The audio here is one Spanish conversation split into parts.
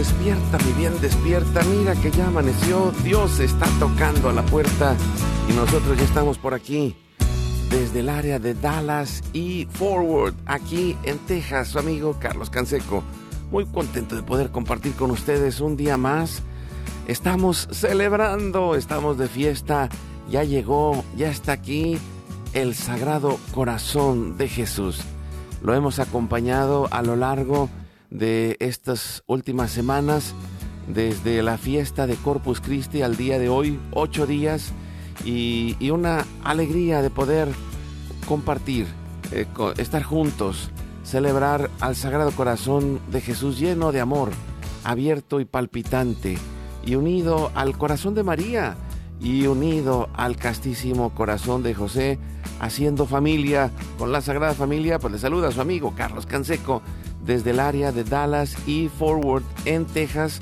Despierta, mi bien, despierta. Mira que ya amaneció. Dios está tocando a la puerta. Y nosotros ya estamos por aquí. Desde el área de Dallas y Forward, aquí en Texas, su amigo Carlos Canseco. Muy contento de poder compartir con ustedes un día más. Estamos celebrando, estamos de fiesta. Ya llegó, ya está aquí el Sagrado Corazón de Jesús. Lo hemos acompañado a lo largo de estas últimas semanas, desde la fiesta de Corpus Christi al día de hoy, ocho días, y, una alegría de poder compartir, eh, estar juntos, celebrar al Sagrado Corazón de Jesús lleno de amor, abierto y palpitante, y unido al corazón de María, y unido al castísimo corazón de José, haciendo familia con la Sagrada Familia, pues le saluda a su amigo Carlos Canseco desde el área de Dallas y Forward en Texas.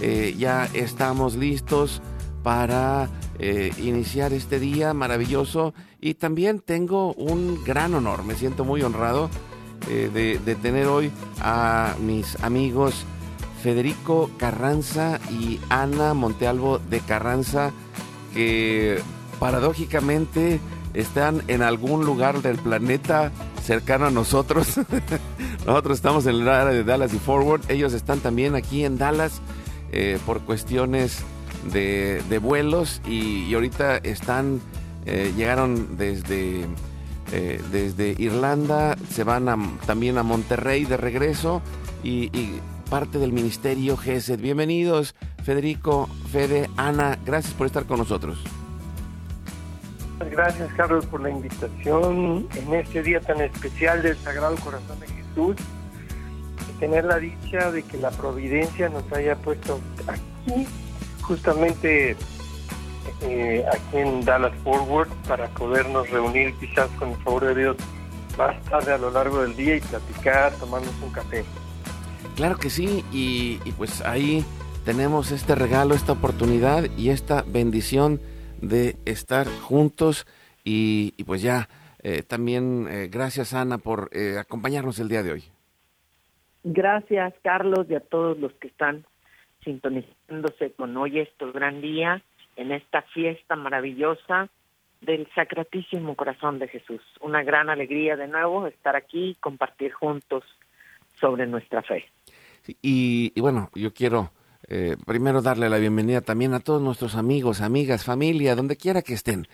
Eh, ya estamos listos para eh, iniciar este día maravilloso y también tengo un gran honor, me siento muy honrado eh, de, de, tener hoy a mis amigos Federico Carranza y Ana Montealvo de Carranza que paradójicamente están en algún lugar del planeta cercano a nosotros. nosotros estamos en el área de Dallas y Forward. Ellos están también aquí en Dallas eh, por cuestiones de, vuelos y, ahorita están, eh, llegaron desde, eh, desde Irlanda, se van también a Monterrey de regreso y, y parte del ministerio GESED. Bienvenidos, Federico, Fede, Ana, gracias por estar con nosotros. Gracias Carlos por la invitación en este día tan especial del Sagrado Corazón de Jesús. Y tener la dicha de que la providencia nos haya puesto aquí, justamente eh, aquí en Dallas Forward, para podernos reunir quizás con el favor de Dios más tarde a lo largo del día y platicar, tomarnos un café. Claro que sí, y pues ahí tenemos este regalo, esta oportunidad y esta bendición de estar juntos y, pues ya eh, también eh, gracias Ana por eh, acompañarnos el día de hoy. Gracias Carlos y a todos los que están sintonizándose con hoy este gran día en esta fiesta maravillosa del Sacratísimo Corazón de Jesús. Una gran alegría de nuevo estar aquí y compartir juntos sobre nuestra fe. y bueno, yo quiero eh, primero darle la bienvenida también a todos nuestros amigos, amigas, familia, donde quiera que estén,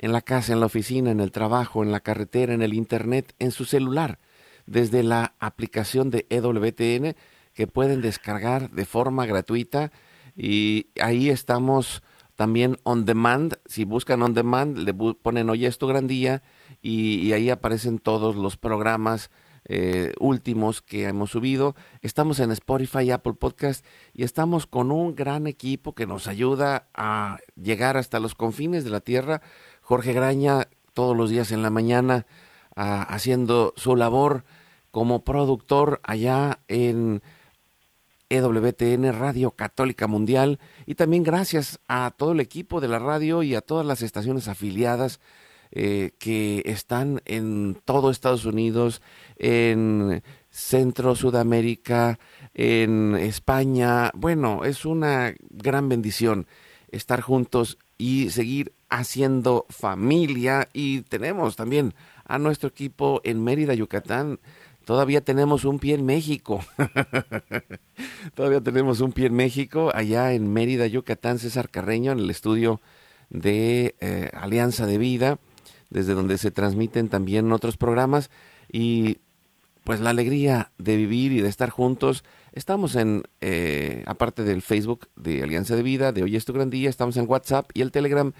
en la casa, en la oficina, en el trabajo, en la carretera, en el internet, en su celular, desde la aplicación de EWTN que pueden descargar de forma gratuita. Y ahí estamos también on demand, si buscan on demand le ponen hoy es tu gran día y ahí aparecen todos los programas eh, últimos que hemos subido. Estamos en Spotify, Apple Podcast y estamos con un gran equipo que nos ayuda a llegar hasta los confines de la tierra. Jorge Graña todos los días en la mañana haciendo su labor como productor allá en EWTN Radio Católica Mundial y también gracias a todo el equipo de la radio y a todas las estaciones afiliadas eh, que están en todo Estados Unidos, en Centro Sudamérica, en España. Bueno, es una gran bendición estar juntos y seguir haciendo familia y tenemos también a nuestro equipo en Mérida, Yucatán. Todavía tenemos un pie en México. Todavía tenemos un pie en México, allá en Mérida, Yucatán, César Carreño, en el estudio de eh, Alianza de Vida, desde donde se transmiten también otros programas. Y pues la alegría de vivir y de estar juntos. Estamos en, eh, aparte del Facebook de Alianza de Vida, de Hoy es tu gran día, estamos en WhatsApp y el Telegram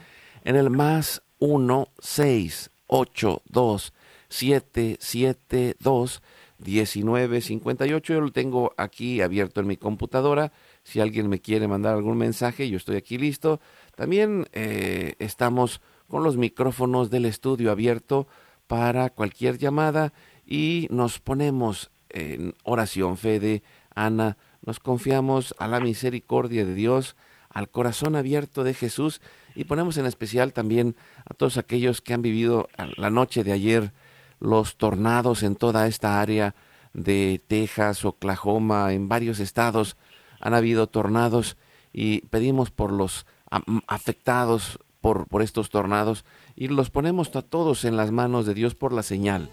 en el más 1 6 8 2 7 7 2 1958. Yo lo tengo aquí abierto en mi computadora. Si alguien me quiere mandar algún mensaje, yo estoy aquí listo. También eh, estamos con los micrófonos del estudio abierto para cualquier llamada y nos ponemos en oración, Fede, Ana, nos confiamos a la misericordia de Dios, al corazón abierto de Jesús y ponemos en especial también a todos aquellos que han vivido la noche de ayer los tornados en toda esta área de Texas, Oklahoma, en varios estados han habido tornados y pedimos por los afectados por, estos tornados y los ponemos a todos en las manos de Dios por la señal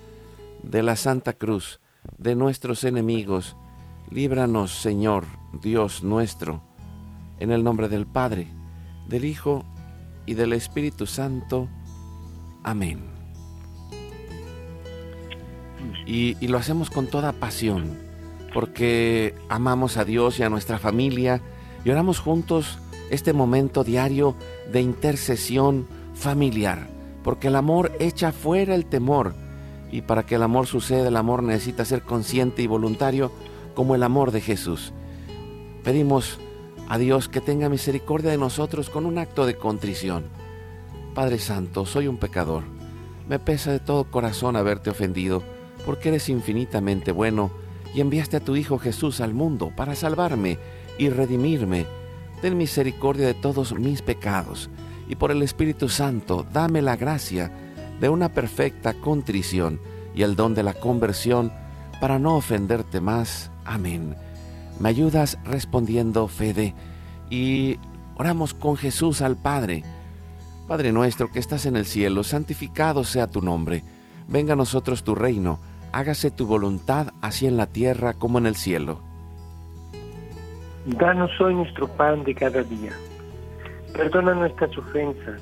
de la Santa Cruz, de nuestros enemigos. Líbranos, Señor, Dios nuestro, en el nombre del Padre, del Hijo y del Espíritu Santo. Amén y, lo hacemos con toda pasión, porque amamos a Dios y a nuestra familia y oramos juntos este momento diario de intercesión familiar, porque el amor echa fuera el temor y para que el amor suceda el amor necesita ser consciente y voluntario como el amor de Jesús. Pedimos a Dios que tenga misericordia de nosotros con un acto de contrición. Padre Santo, soy un pecador. Me pesa de todo corazón haberte ofendido porque eres infinitamente bueno y enviaste a tu Hijo Jesús al mundo para salvarme y redimirme. Ten misericordia de todos mis pecados y por el Espíritu Santo dame la gracia de una perfecta contrición y el don de la conversión para no ofenderte más. Amén. Me ayudas respondiendo, Fede, y oramos con Jesús al Padre. Padre nuestro que estás en el cielo, santificado sea tu nombre. Venga a nosotros tu reino hágase tu voluntad así en la tierra como en el cielo. Danos hoy nuestro pan de cada día. Perdona nuestras ofensas,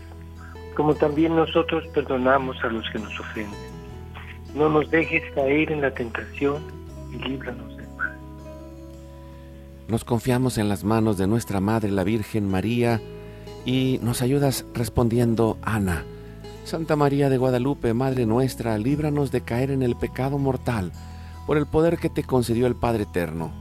como también nosotros perdonamos a los que nos ofenden. No nos dejes caer en la tentación y líbranos del mal. Nos confiamos en las manos de nuestra Madre, la Virgen María, y nos ayudas respondiendo, Ana Santa María de Guadalupe, Madre nuestra, líbranos de caer en el pecado mortal, por el poder que te concedió el Padre Eterno.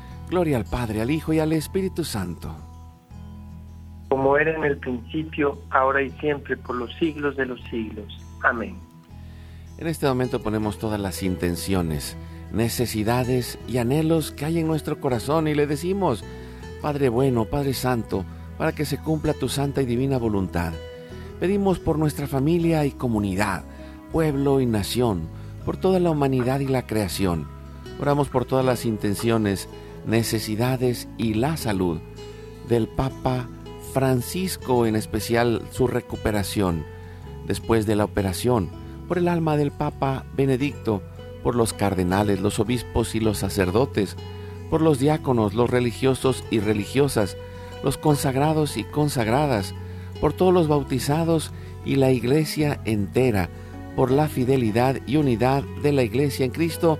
Gloria al Padre, al Hijo y al Espíritu Santo. Como era en el principio, ahora y siempre, por los siglos de los siglos. Amén. En este momento ponemos todas las intenciones, necesidades y anhelos que hay en nuestro corazón y le decimos, Padre bueno, Padre Santo, para que se cumpla tu santa y divina voluntad. Pedimos por nuestra familia y comunidad, pueblo y nación, por toda la humanidad y la creación. Oramos por todas las intenciones, necesidades y la salud del Papa Francisco, en especial su recuperación después de la operación, por el alma del Papa Benedicto, por los cardenales, los obispos y los sacerdotes, por los diáconos, los religiosos y religiosas, los consagrados y consagradas, por todos los bautizados y la iglesia entera, por la fidelidad y unidad de la Iglesia en Cristo,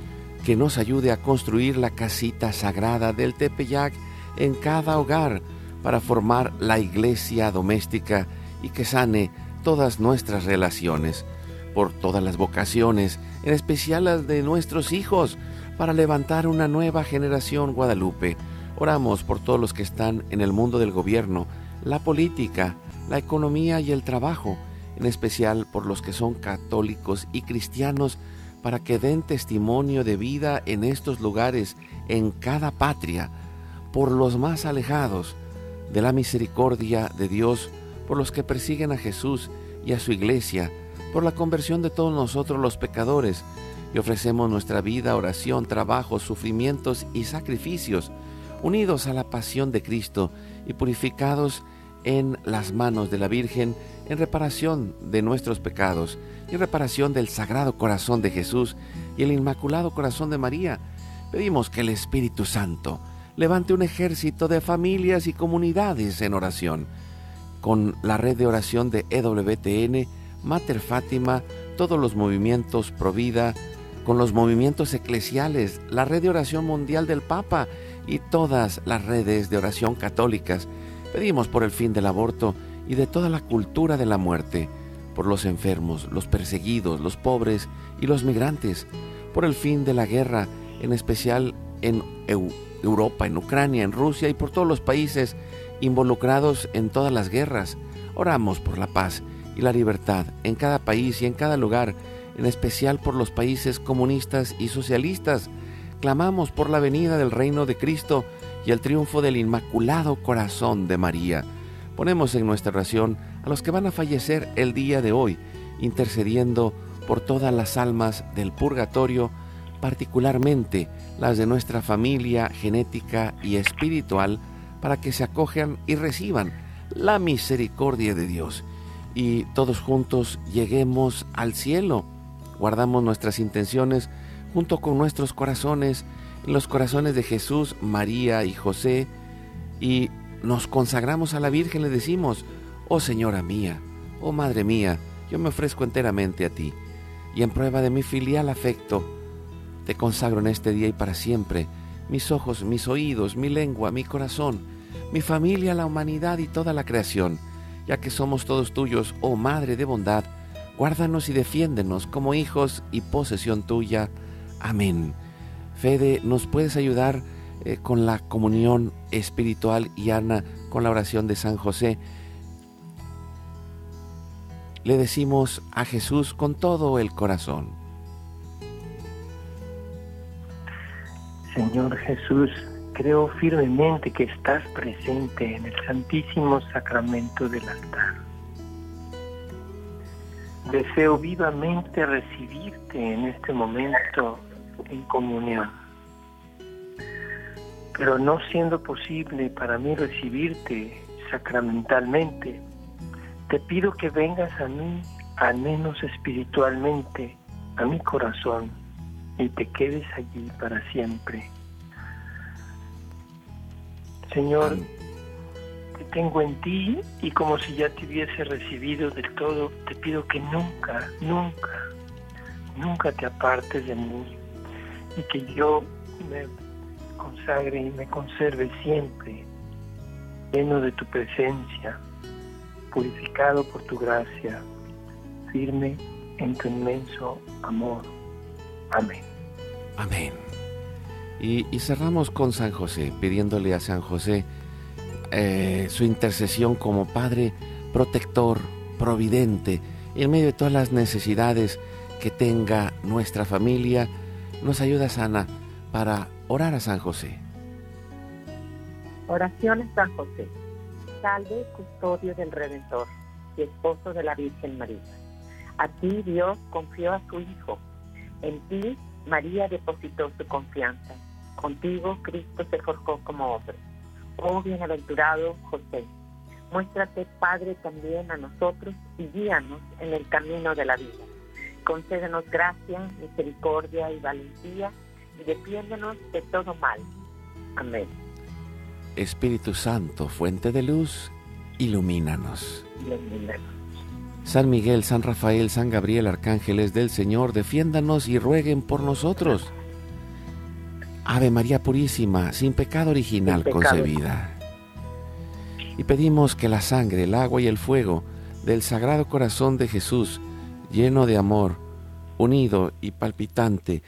que nos ayude a construir la casita sagrada del Tepeyac en cada hogar para formar la iglesia doméstica y que sane todas nuestras relaciones, por todas las vocaciones, en especial las de nuestros hijos, para levantar una nueva generación Guadalupe. Oramos por todos los que están en el mundo del gobierno, la política, la economía y el trabajo, en especial por los que son católicos y cristianos, para que den testimonio de vida en estos lugares, en cada patria, por los más alejados de la misericordia de Dios, por los que persiguen a Jesús y a su iglesia, por la conversión de todos nosotros los pecadores, y ofrecemos nuestra vida, oración, trabajo, sufrimientos y sacrificios, unidos a la pasión de Cristo y purificados en las manos de la Virgen en reparación de nuestros pecados y reparación del Sagrado Corazón de Jesús y el Inmaculado Corazón de María. Pedimos que el Espíritu Santo levante un ejército de familias y comunidades en oración. Con la red de oración de EWTN, Mater Fátima, todos los movimientos Provida, con los movimientos eclesiales, la red de oración mundial del Papa y todas las redes de oración católicas. Pedimos por el fin del aborto y de toda la cultura de la muerte, por los enfermos, los perseguidos, los pobres y los migrantes, por el fin de la guerra, en especial en Europa, en Ucrania, en Rusia y por todos los países involucrados en todas las guerras. Oramos por la paz y la libertad en cada país y en cada lugar en especial por los países comunistas y socialistas. Clamamos por la venida del reino de Cristo y el triunfo del Inmaculado Corazón de María. Ponemos en nuestra oración a los que van a fallecer el día de hoy, intercediendo por todas las almas del purgatorio, particularmente las de nuestra familia genética y espiritual, para que se acojan y reciban la misericordia de Dios. Y todos juntos lleguemos al cielo. Guardamos nuestras intenciones junto con nuestros corazones, en los corazones de Jesús, María y José, y nos consagramos a la Virgen, le decimos, oh Señora mía, oh Madre mía, yo me ofrezco enteramente a ti, y en prueba de mi filial afecto, te consagro en este día y para siempre mis ojos, mis oídos, mi lengua, mi corazón, mi familia, la humanidad y toda la creación, ya que somos todos tuyos, oh Madre de bondad, Guárdanos y defiéndenos como hijos y posesión tuya. Amén. Fede, ¿nos puedes ayudar eh, con la comunión espiritual y Ana con la oración de San José? Le decimos a Jesús con todo el corazón. Señor Jesús, creo firmemente que estás presente en el Santísimo Sacramento del altar Deseo vivamente recibirte en este momento en comunión. Pero no siendo posible para mí recibirte sacramentalmente, te pido que vengas a mí, al menos espiritualmente, a mi corazón y te quedes allí para siempre. Señor, tengo en ti y como si ya te hubiese recibido del todo, te pido que nunca, nunca, nunca te apartes de mí y que yo me consagre y me conserve siempre lleno de tu presencia, purificado por tu gracia, firme en tu inmenso amor. Amén. Amén. Y, y cerramos con San José, pidiéndole a San José, eh, su intercesión como Padre protector, providente, en medio de todas las necesidades que tenga nuestra familia, nos ayuda Sana para orar a San José. Oración a San José. Salve, custodio del Redentor y esposo de la Virgen María. A ti Dios confió a su Hijo. En ti María depositó su confianza. Contigo Cristo se forjó como hombre. Oh bienaventurado José, muéstrate Padre también a nosotros y guíanos en el camino de la vida. Concédenos gracia, misericordia y valentía y defiéndenos de todo mal. Amén. Espíritu Santo, fuente de luz, ilumínanos. Ilumínanos. San Miguel, San Rafael, San Gabriel, arcángeles del Señor, defiéndanos y rueguen por nosotros. Ave María Purísima, sin pecado original Sin pecado. concebida. Y pedimos que la sangre, el agua y el fuego del Sagrado Corazón de Jesús, lleno de amor, unido y palpitante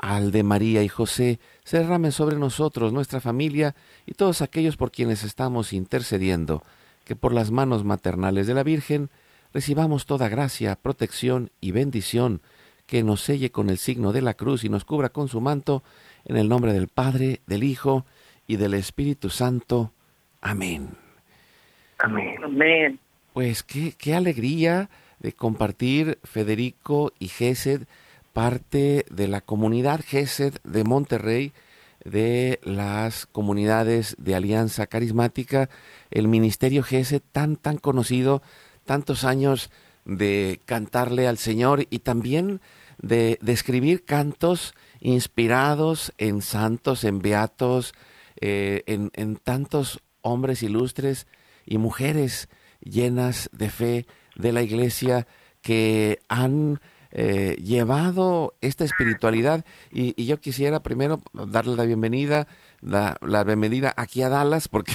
al de María y José, se derramen sobre nosotros, nuestra familia y todos aquellos por quienes estamos intercediendo, que por las manos maternales de la Virgen recibamos toda gracia, protección y bendición, que nos selle con el signo de la cruz y nos cubra con su manto, en el nombre del Padre, del Hijo y del Espíritu Santo. Amén. Amén. Amén. Pues qué, qué alegría de compartir Federico y Gesed, parte de la comunidad Gesed de Monterrey, de las comunidades de Alianza Carismática, el ministerio Gesed tan, tan conocido, tantos años de cantarle al Señor y también de, escribir cantos inspirados en santos, en beatos, eh, en, en tantos hombres ilustres y mujeres llenas de fe de la iglesia que han eh, llevado esta espiritualidad y, yo quisiera primero darle la bienvenida, la, bienvenida aquí a Dallas porque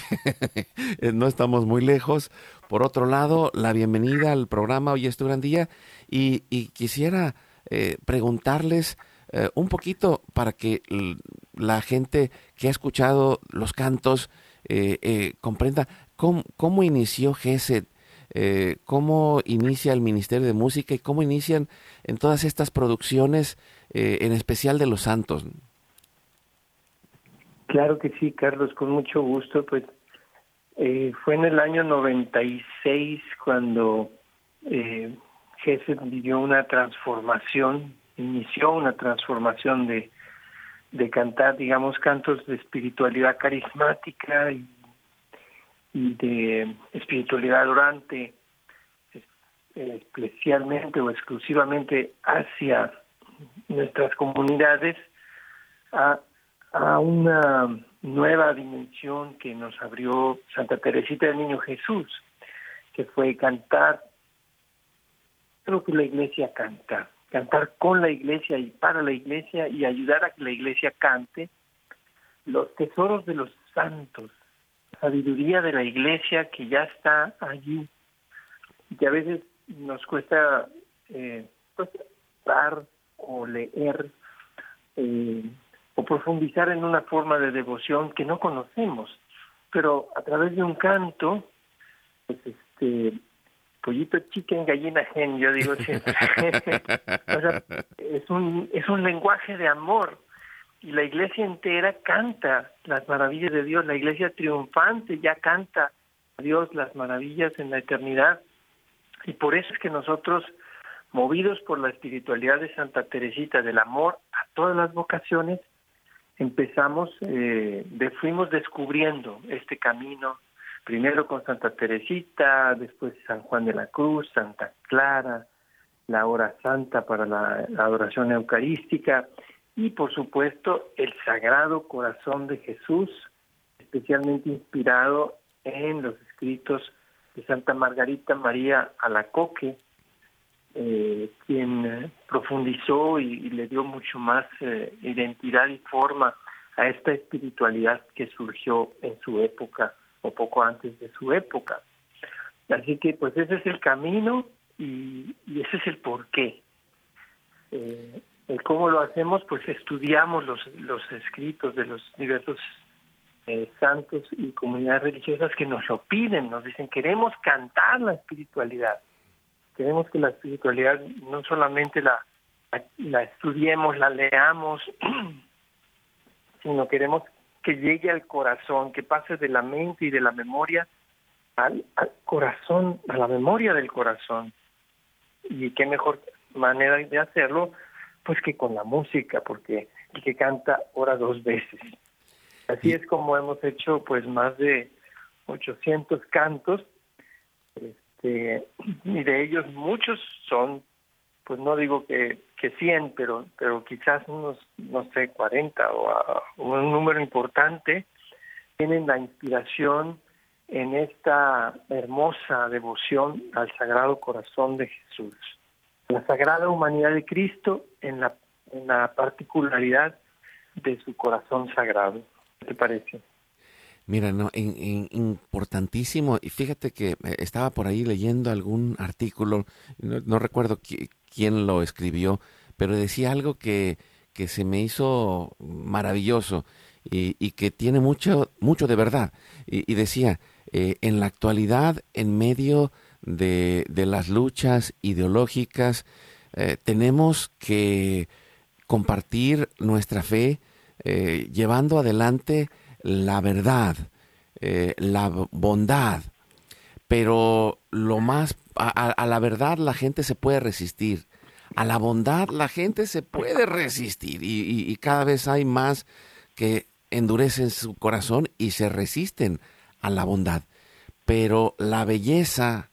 no estamos muy lejos. Por otro lado, la bienvenida al programa Hoy es tu gran día y, quisiera eh, preguntarles eh, un poquito para que la gente que ha escuchado los cantos comprenda cómo, cómo inició Gesed, eh, cómo inicia el Ministerio de Música y cómo inician en todas estas producciones, eh, en especial de los santos. Claro que sí, Carlos, con mucho gusto. Pues eh, fue en el año 96 cuando eh, vivió una transformación, inició una transformación de, de cantar, digamos, cantos de espiritualidad carismática y, y de espiritualidad orante, es- especialmente o exclusivamente hacia nuestras comunidades, a, a una nueva dimensión que nos abrió Santa Teresita del Niño Jesús, que fue cantar, creo que la iglesia canta, cantar con la iglesia y para la iglesia y ayudar a que la iglesia cante los tesoros de los santos, sabiduría de la iglesia que ya está allí, y a veces nos cuesta eh, pues, dar o leer eh, o profundizar en una forma de devoción que no conocemos, pero a través de un canto, pues este pollito chicken gallina gen, yo digo es un es un lenguaje de amor y la iglesia entera canta las maravillas de Dios, la iglesia triunfante ya canta a Dios las maravillas en la eternidad. Y por eso es que nosotros movidos por la espiritualidad de Santa Teresita del amor a todas las vocaciones empezamos, eh, de, fuimos descubriendo este camino, primero con Santa Teresita, después San Juan de la Cruz, Santa Clara, la hora santa para la, la adoración eucarística y por supuesto el Sagrado Corazón de Jesús, especialmente inspirado en los escritos de Santa Margarita María Alacoque, eh, quien eh, profundizó y, le dio mucho más eh, identidad y forma a esta espiritualidad que surgió en su época o poco antes de su época. Así que pues ese es el camino y, ese es el porqué. Cómo lo hacemos, pues estudiamos los, los escritos de los diversos eh, santos y comunidades religiosas que nos lo piden, nos dicen queremos cantar la espiritualidad queremos que la espiritualidad no solamente la, estudiemos, la leamos, sino queremos que llegue al corazón, que pase de la mente y de la memoria al corazón, a la memoria del corazón. Y qué mejor manera de hacerlo, pues que con la música, porque el que canta ora dos veces. Así es como hemos hecho pues más de 800 cantos, este, y de ellos muchos son, pues no digo que, que 100, pero, pero quizás unos, no sé, 40 o, un número importante, tienen la inspiración en esta hermosa devoción al Sagrado Corazón de Jesús. La Sagrada Humanidad de Cristo en la, en la particularidad de su corazón sagrado. ¿Qué te parece? Mira, no, importantísimo. Y fíjate que eh, estaba por ahí leyendo algún artículo, no, recuerdo quién lo escribió, pero decía algo que, que se me hizo maravilloso y, y, que tiene mucho, mucho de verdad. Y, decía, eh, en la actualidad, en medio de, de las luchas ideológicas, eh, tenemos que compartir nuestra fe, llevando adelante la verdad, eh, la bondad, pero lo más, a, la verdad la gente se puede resistir, a la bondad la gente se puede resistir y, cada vez hay más que endurecen su corazón y se resisten a la bondad, pero la belleza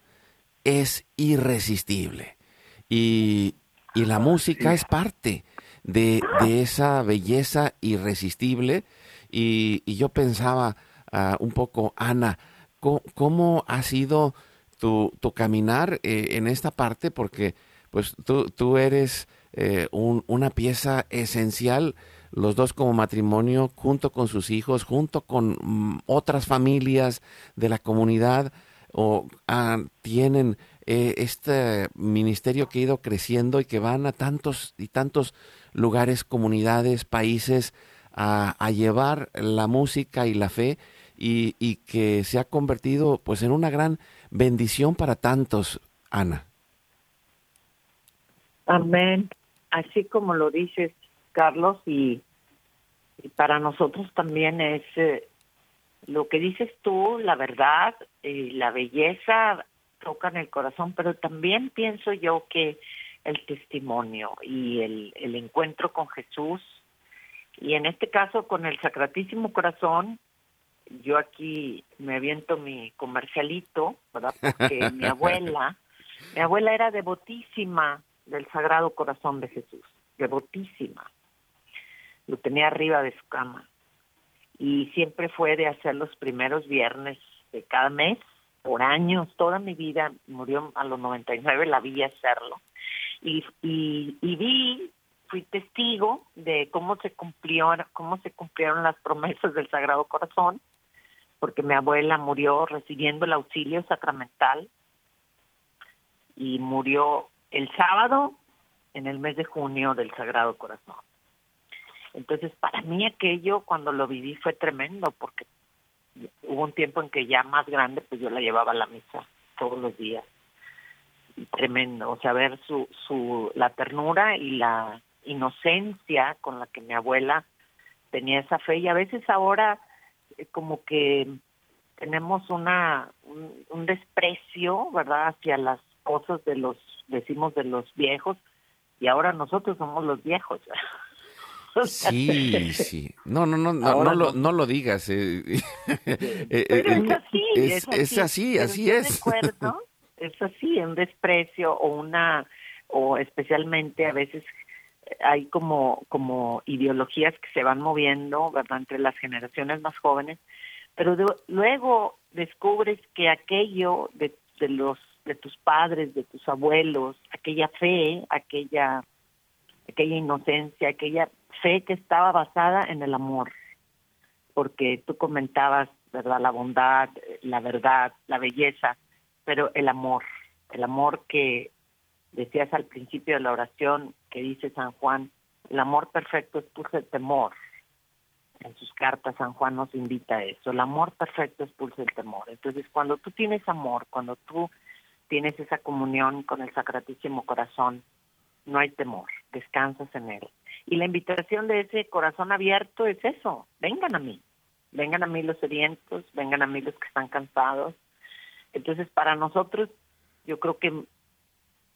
es irresistible. Y, la música es parte de, de esa belleza irresistible. Y, yo pensaba ah, un poco, Ana, ¿cómo, ha sido tu, tu caminar eh, en esta parte? Porque pues tú, tú eres eh, una pieza esencial, los dos como matrimonio, junto con sus hijos, junto con mm, otras familias de la comunidad, o ah, tienen eh, este ministerio que ha ido creciendo y que van a tantos y tantos lugares, comunidades, países, a, llevar la música y la fe y, y, que se ha convertido pues en una gran bendición para tantos, Ana. Amén. Así como lo dices, Carlos, y, para nosotros también es eh, lo que dices tú, la verdad, y la belleza tocan el corazón, pero también pienso yo que el testimonio y el, el encuentro con Jesús y en este caso con el Sacratísimo Corazón, yo aquí me aviento mi comercialito, ¿verdad? Porque mi abuela, mi abuela era devotísima del Sagrado Corazón de Jesús, devotísima. Lo tenía arriba de su cama. Y siempre fue de hacer los primeros viernes de cada mes, por años, toda mi vida, murió a los 99, la vi hacerlo. Y, y, vi fui testigo de cómo se cumplió, cómo se cumplieron las promesas del Sagrado Corazón, porque mi abuela murió recibiendo el auxilio sacramental y murió el sábado en el mes de junio del Sagrado Corazón. Entonces, para mí aquello cuando lo viví fue tremendo, porque hubo un tiempo en que ya más grande, pues yo la llevaba a la misa todos los días. tremendo, o sea, ver su, su, la ternura y la inocencia con la que mi abuela tenía esa fe y a veces ahora eh, como que tenemos una un, desprecio, ¿verdad?, hacia las cosas de los decimos de los viejos y ahora nosotros somos los viejos. Sí, sí. No, no, no, no, no, lo, no lo digas. Eh. Eh, es así, es, es así, así es. es así, un desprecio o una, o especialmente a veces hay como, como ideologías que se van moviendo, ¿verdad?, entre las generaciones más jóvenes, pero luego descubres que aquello de, de los de tus padres, de tus abuelos, aquella fe, aquella aquella inocencia, aquella fe que estaba basada en el amor, porque tú comentabas, ¿verdad?, la bondad, la verdad, la belleza, pero el amor, el amor que decías al principio de la oración que dice San Juan, el amor perfecto expulsa el temor. En sus cartas San Juan nos invita a eso, el amor perfecto expulsa el temor. Entonces, cuando tú tienes amor, cuando tú tienes esa comunión con el Sacratísimo Corazón, no hay temor, descansas en él. Y la invitación de ese corazón abierto es eso, vengan a mí, vengan a mí los sedientos, vengan a mí los que están cansados. Entonces, para nosotros, yo creo que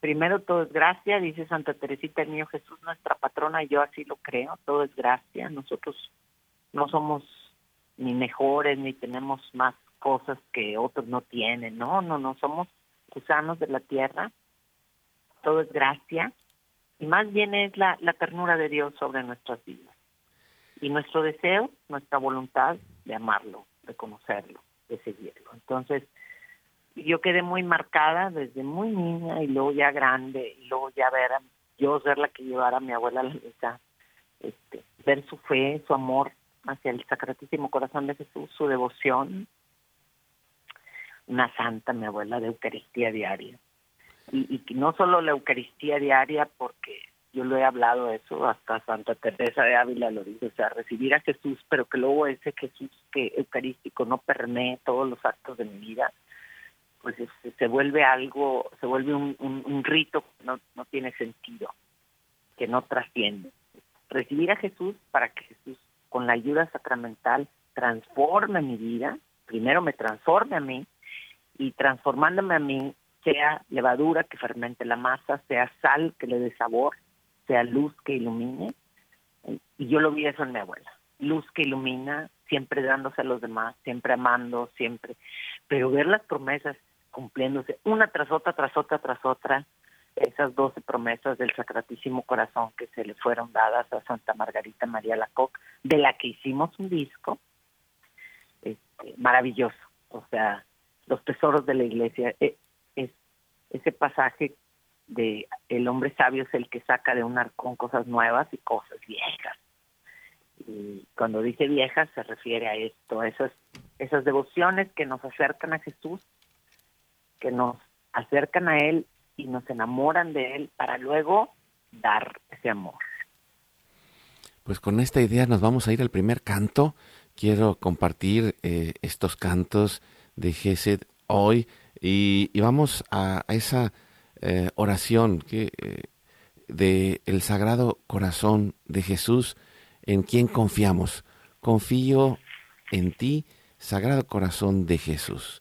primero todo es gracia, dice Santa Teresita el Niño Jesús, nuestra patrona, y yo así lo creo, todo es gracia. Nosotros no somos ni mejores, ni tenemos más cosas que otros no tienen, no, no, no, somos gusanos de la tierra, todo es gracia, y más bien es la, ternura de Dios sobre nuestras vidas. Y nuestro deseo, nuestra voluntad de amarlo, de conocerlo, de seguirlo. Entonces, yo quedé muy marcada desde muy niña y luego ya grande, y luego ya ver a, yo ser la que llevara a mi abuela a la misa, este, ver su fe, su amor hacia el Sacratísimo Corazón de Jesús, su devoción, una santa, mi abuela, de Eucaristía diaria. Y, y no solo la Eucaristía diaria, porque yo lo he hablado eso, hasta Santa Teresa de Ávila lo dice, o sea, recibir a Jesús, pero que luego ese Jesús que eucarístico no permee todos los actos de mi vida, pues se vuelve algo, se vuelve un, un, rito que no, no tiene sentido, que no trasciende. Recibir a Jesús para que Jesús, con la ayuda sacramental, transforme mi vida, primero me transforme a mí, y transformándome a mí, sea levadura que fermente la masa, sea sal que le dé sabor, sea luz que ilumine. Y yo lo vi eso en mi abuela. Luz que ilumina, siempre dándose a los demás, siempre amando, siempre. Pero ver las promesas cumpliéndose una tras otra, tras otra, tras otra, esas doce promesas del Sacratísimo Corazón que se le fueron dadas a Santa Margarita María Lacoc, de la que hicimos un disco, este, maravilloso. O sea, los tesoros de la iglesia, e, es, ese pasaje de el hombre sabio es el que saca de un arcón cosas nuevas y cosas viejas. Y cuando dice viejas se refiere a esto, esas, esas devociones que nos acercan a Jesús que nos acercan a Él y nos enamoran de Él para luego dar ese amor. Pues con esta idea nos vamos a ir al primer canto. Quiero compartir eh, estos cantos de Gesed hoy y, vamos a, esa eh, oración que, eh, de el Sagrado Corazón de Jesús en quien confiamos. Confío en ti, Sagrado Corazón de Jesús. Jesús,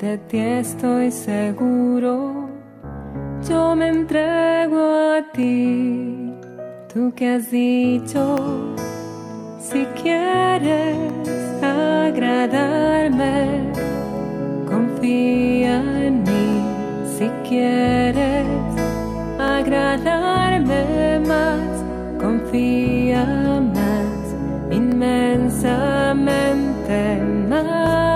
de ti estoy seguro, yo me entrego a ti, tú que has dicho, si quieres agradarme, confía en mí, si quieres agradarme más, confía más, inmensamente más.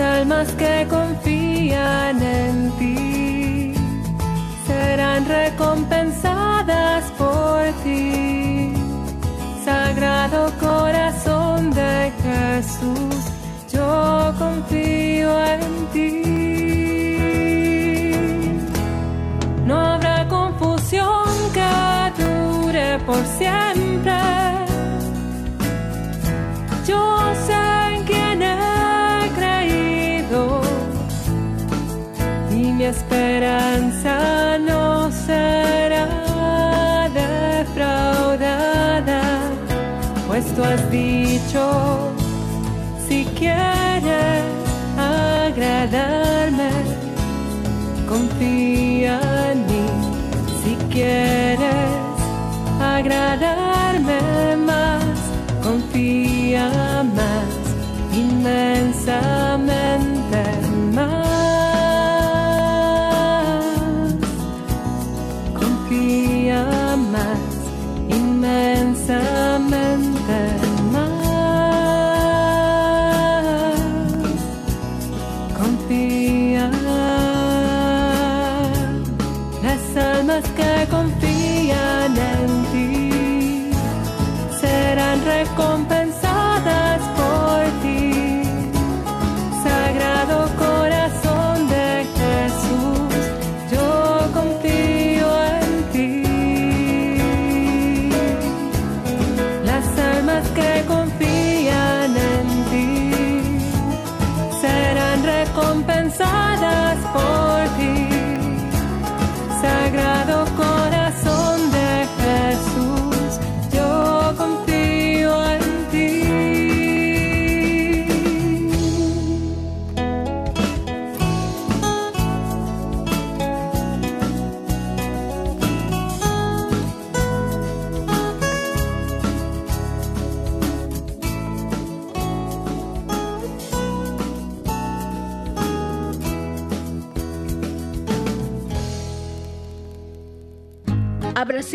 almas que confían en ti serán recompensadas por ti. Has dicho, si quieres agradarme, confía en mí, si quieres agradarme más, confía más, inmensamente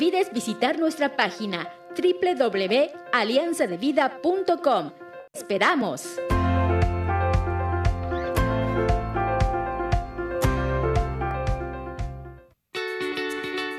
olvides visitar nuestra página www.alianzadevida.com. ¡Esperamos!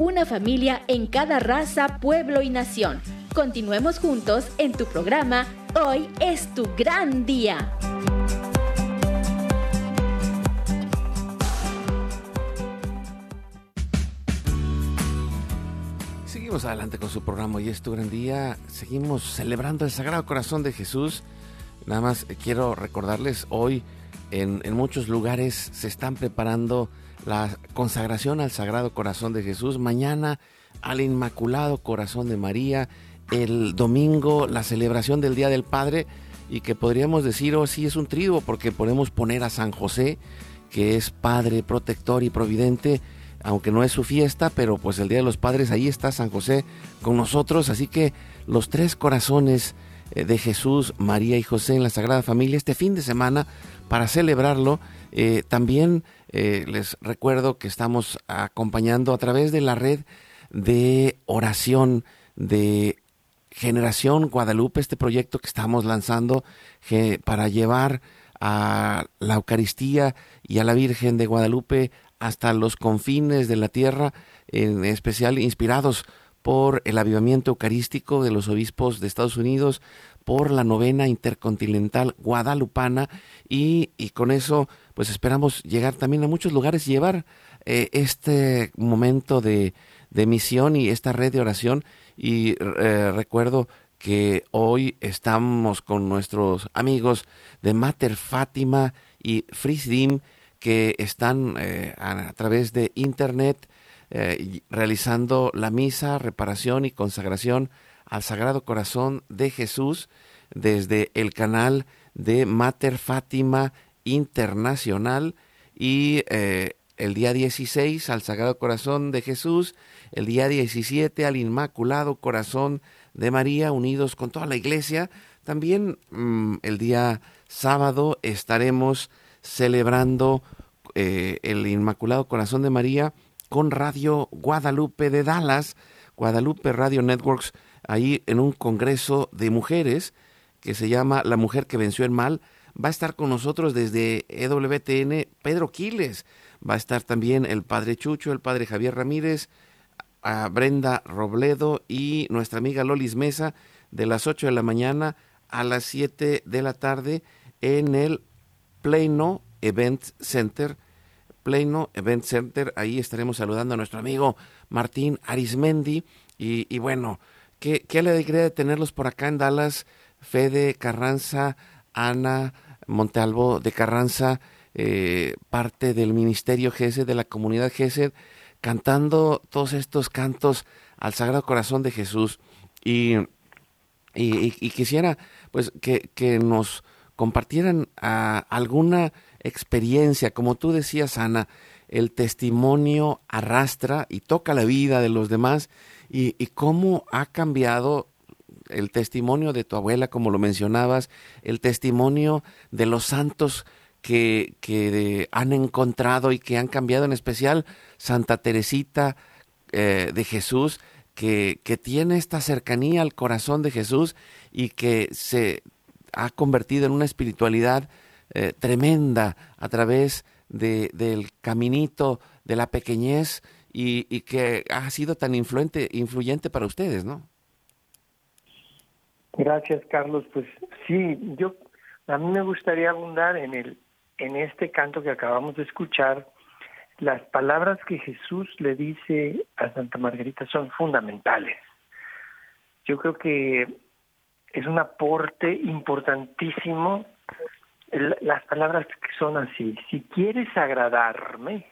una familia en cada raza, pueblo y nación. Continuemos juntos en tu programa Hoy es tu gran día. Seguimos adelante con su programa Hoy es tu gran día. Seguimos celebrando el Sagrado Corazón de Jesús. Nada más quiero recordarles, hoy en, en muchos lugares se están preparando la consagración al Sagrado Corazón de Jesús. Mañana al Inmaculado Corazón de María. El domingo la celebración del Día del Padre. Y que podríamos decir, oh sí, es un triduo porque podemos poner a San José, que es Padre, protector y providente aunque no es su fiesta, pero pues el Día de los Padres, ahí está San José con nosotros, así que los tres corazones eh, de Jesús, María y José en la Sagrada Familia este fin de semana para celebrarlo Eh, también eh, les recuerdo que estamos acompañando a través de la red de oración de Generación Guadalupe, este proyecto que estamos lanzando para llevar a la Eucaristía y a la Virgen de Guadalupe hasta los confines de la tierra, en especial inspirados por el avivamiento eucarístico de los obispos de Estados Unidos, por la novena intercontinental guadalupana y, con eso pues esperamos llegar también a muchos lugares y llevar eh, este momento de, misión y esta red de oración. Y eh, recuerdo que hoy estamos con nuestros amigos de Mater Fátima y Frisdim que están eh, a, través de internet realizando la misa, reparación y consagración al Sagrado Corazón de Jesús desde el canal de Mater Fátima Internacional y eh, el día 16 al Sagrado Corazón de Jesús, el día 17 al Inmaculado Corazón de María, unidos con toda la iglesia. También mm, el día sábado estaremos celebrando eh, el Inmaculado Corazón de María con Radio Guadalupe de Dallas, Guadalupe Radio Networks ahí en un congreso de mujeres que se llama La mujer que venció el mal. Va a estar con nosotros desde EWTN Pedro Quiles. Va a estar también el padre Chucho, el padre Javier Ramírez, a Brenda Robledo y nuestra amiga Lolis Mesa de las 8 de la mañana a las 7 de la tarde en el Pleno Event Center. Pleno Event Center, ahí estaremos saludando a nuestro amigo Martín Arismendi. Y, bueno, Qué, qué alegría de tenerlos por acá en Dallas. Fede Carranza, Ana Montealvo de Carranza, eh, parte del Ministerio GESED, de la comunidad GESED, cantando todos estos cantos al Sagrado Corazón de Jesús. Y, y, quisiera pues que, que nos compartieran ah, alguna experiencia, como tú decías, Ana, el testimonio arrastra y toca la vida de los demás y, cómo ha cambiado el testimonio de tu abuela, como lo mencionabas, el testimonio de los santos que, que han encontrado y que han cambiado, en especial Santa Teresita eh, de Jesús, que, que, tiene esta cercanía al corazón de Jesús y que se ha convertido en una espiritualidad eh, tremenda a través de, del caminito de la pequeñez y, que ha sido tan influente, influyente para ustedes, ¿no? Gracias, Carlos. Pues sí, yo a mí me gustaría abundar en el en este canto que acabamos de escuchar. Las palabras que Jesús le dice a Santa Margarita son fundamentales. Yo creo que es un aporte importantísimo las palabras que son así. Si quieres agradarme,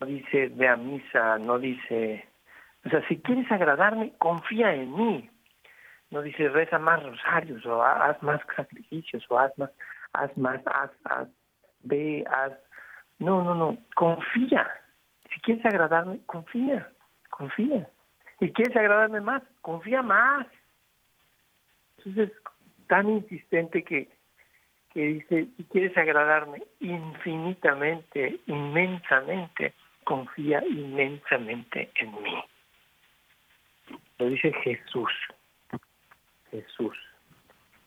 no dice ve a misa, no dice, o sea, si quieres agradarme, confía en mí. No dice reza más rosarios o haz más sacrificios o haz más, haz más, haz, haz, ve, haz. No, no, no, confía. Si quieres agradarme, confía, confía. Y quieres agradarme más, confía más. Entonces, tan insistente que que dice, si quieres agradarme infinitamente, inmensamente, confía inmensamente en mí. Lo dice Jesús. Jesús.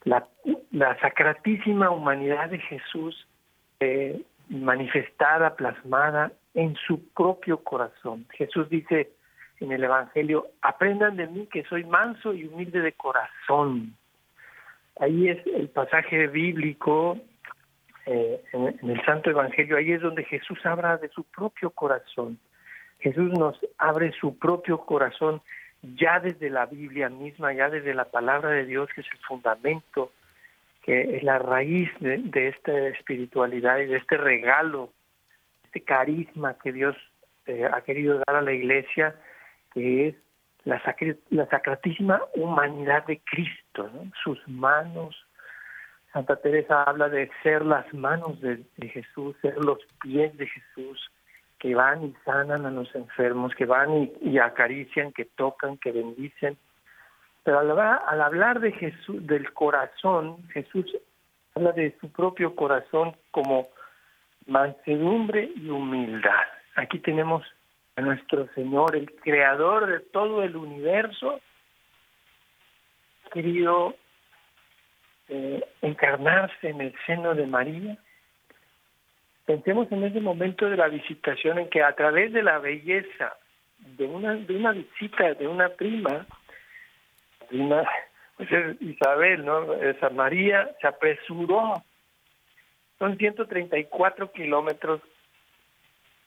La, la sacratísima humanidad de Jesús eh, manifestada, plasmada en su propio corazón. Jesús dice en el Evangelio, aprendan de mí que soy manso y humilde de corazón. Ahí es el pasaje bíblico eh, en, el Santo Evangelio, ahí es donde Jesús habla de su propio corazón. Jesús nos abre su propio corazón ya desde la Biblia misma, ya desde la palabra de Dios, que es el fundamento, que es la raíz de, esta espiritualidad y de este regalo, este carisma que Dios eh, ha querido dar a la iglesia, que es la, la sacratísima humanidad de Cristo, sus manos, Santa Teresa habla de ser las manos de, Jesús, ser los pies de Jesús, que van y sanan a los enfermos, que van y, acarician, que tocan, que bendicen. Pero al, al, hablar de Jesús, del corazón, Jesús habla de su propio corazón como mansedumbre y humildad. Aquí tenemos a nuestro Señor, el creador de todo el universo, querido eh, encarnarse en el seno de María. Pensemos en ese momento de la visitación en que a través de la belleza de una de una visita de una prima, prima pues es Isabel, ¿no? Esa María se apresuró. Son 134 kilómetros.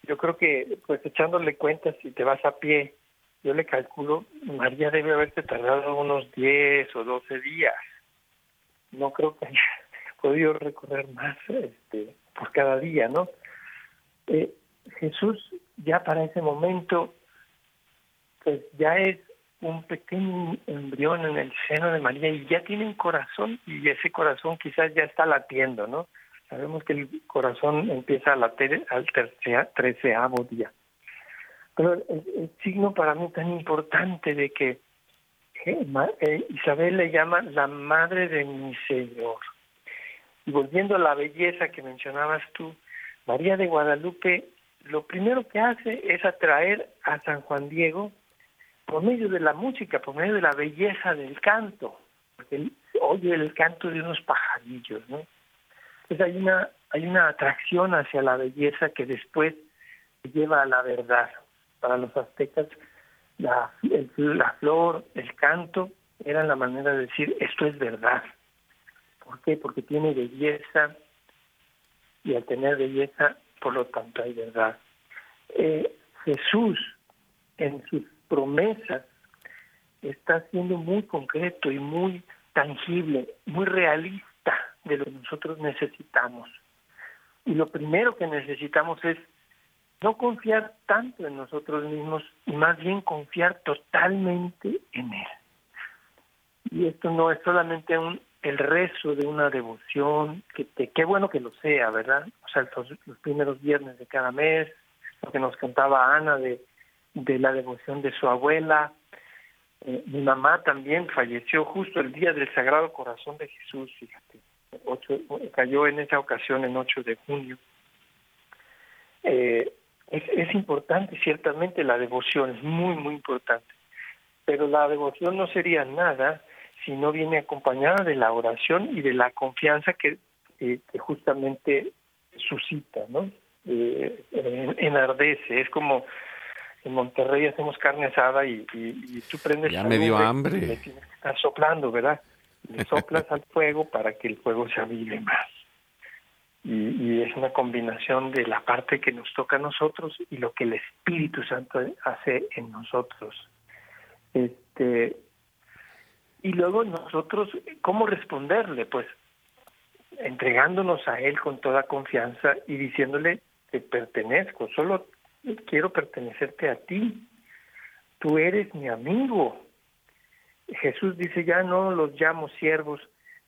Yo creo que, pues echándole cuentas, si te vas a pie, yo le calculo, María debe haberte tardado unos 10 o 12 días. No creo que haya podido recorrer más este, por cada día, ¿no? Eh, Jesús ya para ese momento, pues ya es un pequeño embrión en el seno de María y ya tiene un corazón y ese corazón quizás ya está latiendo, ¿no? Sabemos que el corazón empieza a latir al treceavo día. Pero el, signo para mí tan importante de que eh, Isabel le llama la madre de mi Señor. Y volviendo a la belleza que mencionabas tú, María de Guadalupe lo primero que hace es atraer a San Juan Diego por medio de la música, por medio de la belleza del canto, porque él oye el canto de unos pajarillos, ¿no? Entonces hay una, hay una atracción hacia la belleza que después lleva a la verdad. Para los aztecas, la, la flor, el canto, eran la manera de decir, esto es verdad. ¿Por qué? Porque tiene belleza y al tener belleza, por lo tanto hay verdad. Eh, Jesús, en sus promesas está siendo muy concreto y muy tangible, muy realista de lo que nosotros necesitamos. Y lo primero que necesitamos es no confiar tanto en nosotros mismos y más bien confiar totalmente en Él. Y esto no es solamente un, el rezo de una devoción, que qué bueno que lo sea, ¿verdad? O sea, los, primeros viernes de cada mes, lo que nos contaba Ana de de la devoción de su abuela. Eh, mi mamá también falleció justo el día del Sagrado Corazón de Jesús, fíjate. cayó en esa ocasión en 8 de junio. Eh, es importante, ciertamente la devoción es muy, muy importante, pero la devoción no sería nada si no viene acompañada de la oración y de la confianza que, que justamente suscita, ¿no? Eh, enardece, es como en Monterrey hacemos carne asada y, tú prendes ya me dio hambre. y tienes que estar soplando verdad le soplas al fuego para que el fuego se avive más. Y, es una combinación de la parte que nos toca a nosotros y lo que el Espíritu Santo hace en nosotros. Este y luego nosotros cómo responderle pues entregándonos a él con toda confianza y diciéndole que pertenezco solo quiero pertenecerte a ti, tú eres mi amigo. Jesús dice, ya no los llamo siervos,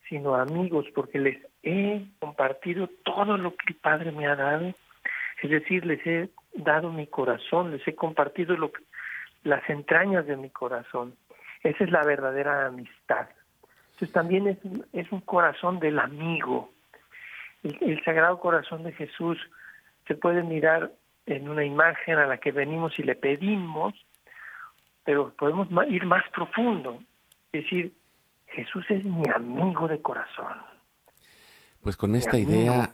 sino amigos, porque les he compartido todo lo que el Padre me ha dado. Es decir, les he dado mi corazón, les he compartido las entrañas de mi corazón. Esa es la verdadera amistad. Entonces también es, es un corazón del amigo. el Sagrado Corazón de Jesús se puede mirar en una imagen a la que venimos y le pedimos, pero podemos ir más profundo, es decir, Jesús es mi amigo de corazón. Pues con esta idea,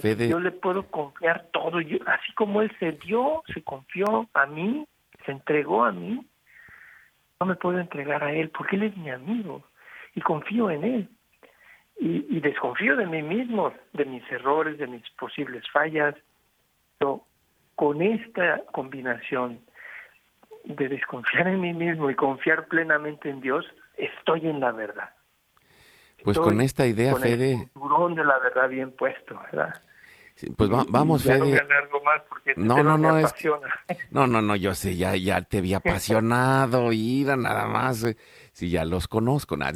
Fede... Yo le puedo confiar todo, yo, así como Él se dio, se confió a mí, se entregó a mí, no me puedo entregar a Él porque Él es mi amigo y confío en Él. Y, y desconfío de mí mismo, de mis errores, de mis posibles fallas, pero con esta combinación de desconfiar en mí mismo y confiar plenamente en Dios, estoy en la verdad. Pues con esta idea, con Fede. El de la verdad bien puesto, ¿verdad? Pues vamos, Fede. No, más porque no, no, no, es, no, no, no, yo sé, ya, ya te vi apasionado, ira, nada más. Eh, si ya los conozco, nada.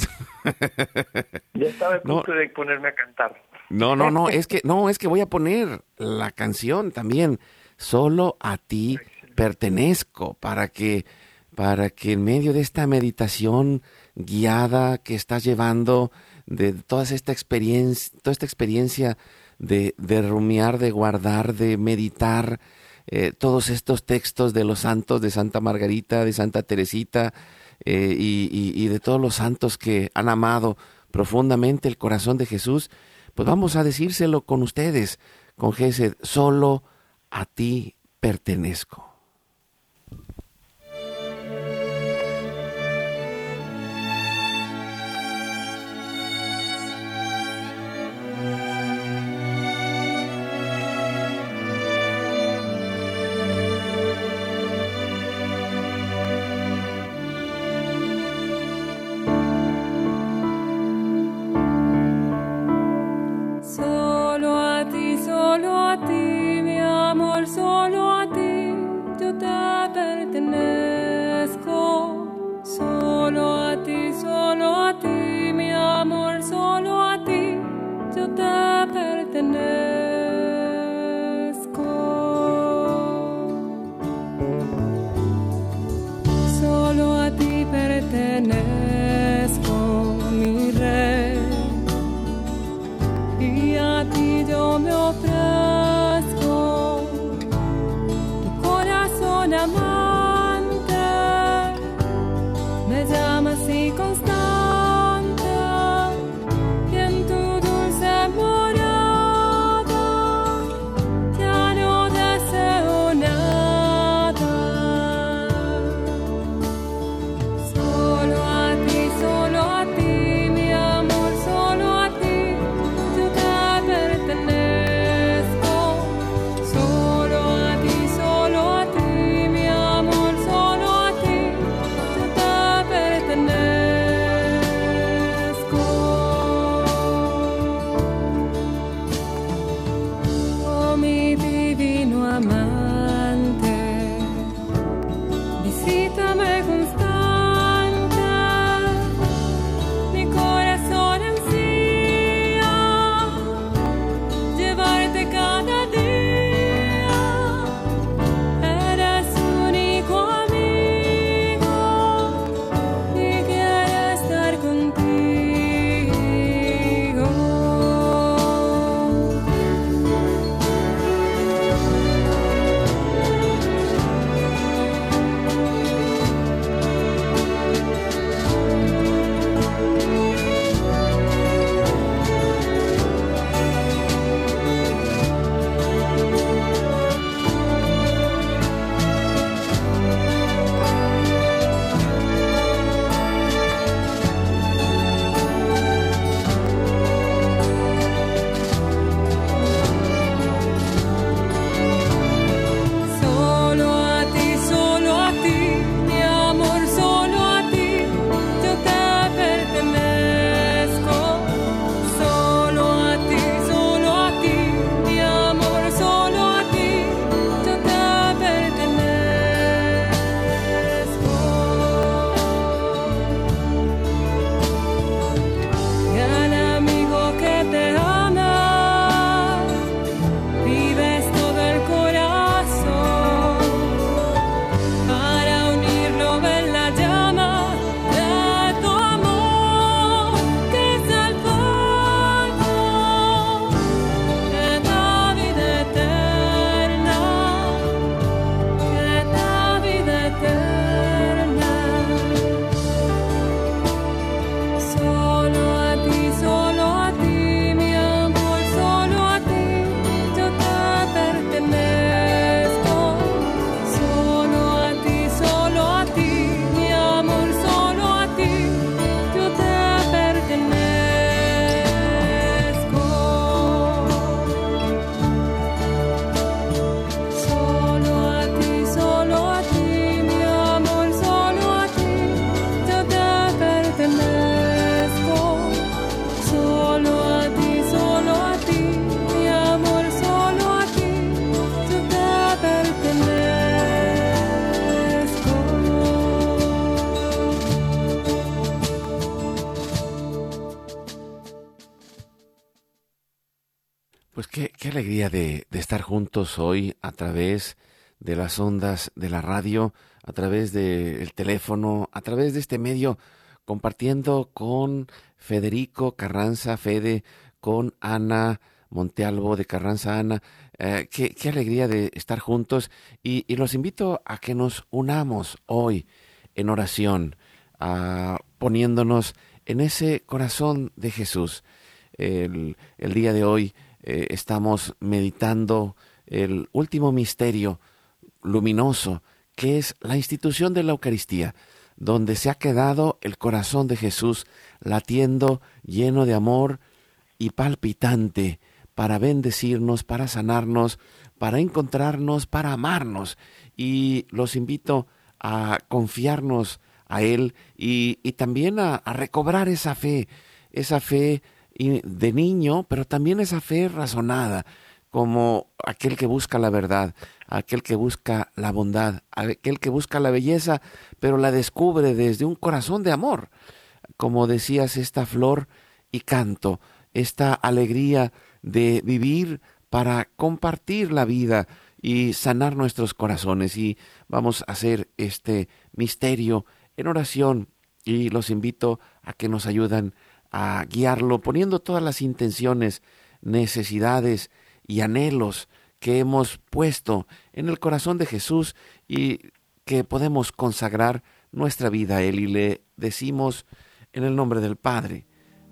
ya estaba a punto de ponerme a cantar. No, no, no, es que, no, es que voy a poner la canción también solo a ti pertenezco, para que, para que en medio de esta meditación guiada que estás llevando de toda esta experiencia, toda esta experiencia de, rumiar, de guardar, de meditar eh, todos estos textos de los santos de Santa Margarita, de Santa Teresita eh, y, de todos los santos que han amado profundamente el corazón de Jesús, pues vamos a decírselo con ustedes, con Gesed, solo a ti pertenezco. Hoy a través de las ondas de la radio, a través del teléfono, a través de este medio compartiendo con Federico Carranza Fede, con Ana Montealvo de Carranza Ana. Eh, qué, alegría de estar juntos y, los invito a que nos unamos hoy en oración, poniéndonos en ese corazón de Jesús. El, día de hoy eh, estamos meditando el último misterio luminoso que es la institución de la Eucaristía, donde se ha quedado el corazón de Jesús latiendo lleno de amor y palpitante para bendecirnos, para sanarnos, para encontrarnos, para amarnos. Y los invito a confiarnos a Él y, también a, recobrar esa fe, esa fe de niño, pero también esa fe razonada, como aquel que busca la verdad, aquel que busca la bondad, aquel que busca la belleza, pero la descubre desde un corazón de amor. Como decías, esta flor y canto, esta alegría de vivir para compartir la vida y sanar nuestros corazones. Y vamos a hacer este misterio en oración y los invito a que nos ayuden a guiarlo poniendo todas las intenciones, necesidades y anhelos que hemos puesto en el corazón de Jesús y que podemos consagrar nuestra vida a Él y le decimos en el nombre del Padre,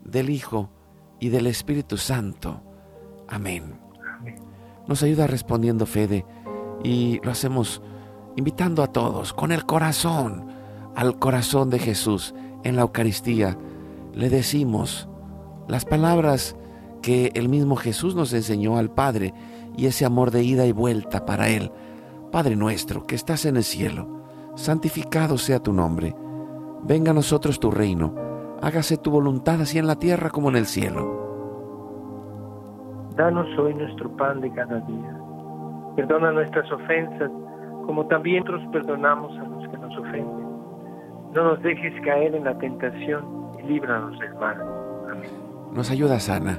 del Hijo y del Espíritu Santo. Amén. Nos ayuda respondiendo Fede y lo hacemos invitando a todos con el corazón, al corazón de Jesús en la Eucaristía. Le decimos las palabras que el mismo Jesús nos enseñó al Padre y ese amor de ida y vuelta para Él. Padre nuestro que estás en el cielo, santificado sea tu nombre. Venga a nosotros tu reino. Hágase tu voluntad así en la tierra como en el cielo. Danos hoy nuestro pan de cada día. Perdona nuestras ofensas, como también nosotros perdonamos a los que nos ofenden. No nos dejes caer en la tentación y líbranos del mal. Amén. Nos ayuda sana.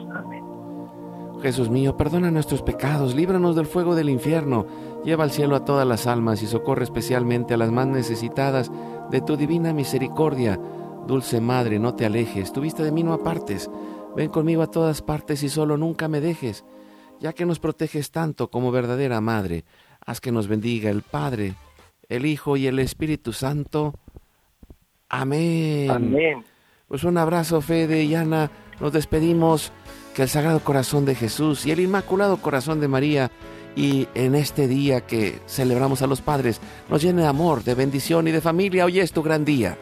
Jesús mío, perdona nuestros pecados, líbranos del fuego del infierno, lleva al cielo a todas las almas y socorre especialmente a las más necesitadas de tu divina misericordia. Dulce Madre, no te alejes, tu vista de mí no apartes, ven conmigo a todas partes y solo nunca me dejes, ya que nos proteges tanto como verdadera Madre, haz que nos bendiga el Padre, el Hijo y el Espíritu Santo. Amén. Amén. Pues un abrazo, Fede y Ana. Nos despedimos. Que el Sagrado Corazón de Jesús y el Inmaculado Corazón de María y en este día que celebramos a los padres nos llene de amor, de bendición y de familia. Hoy es tu gran día.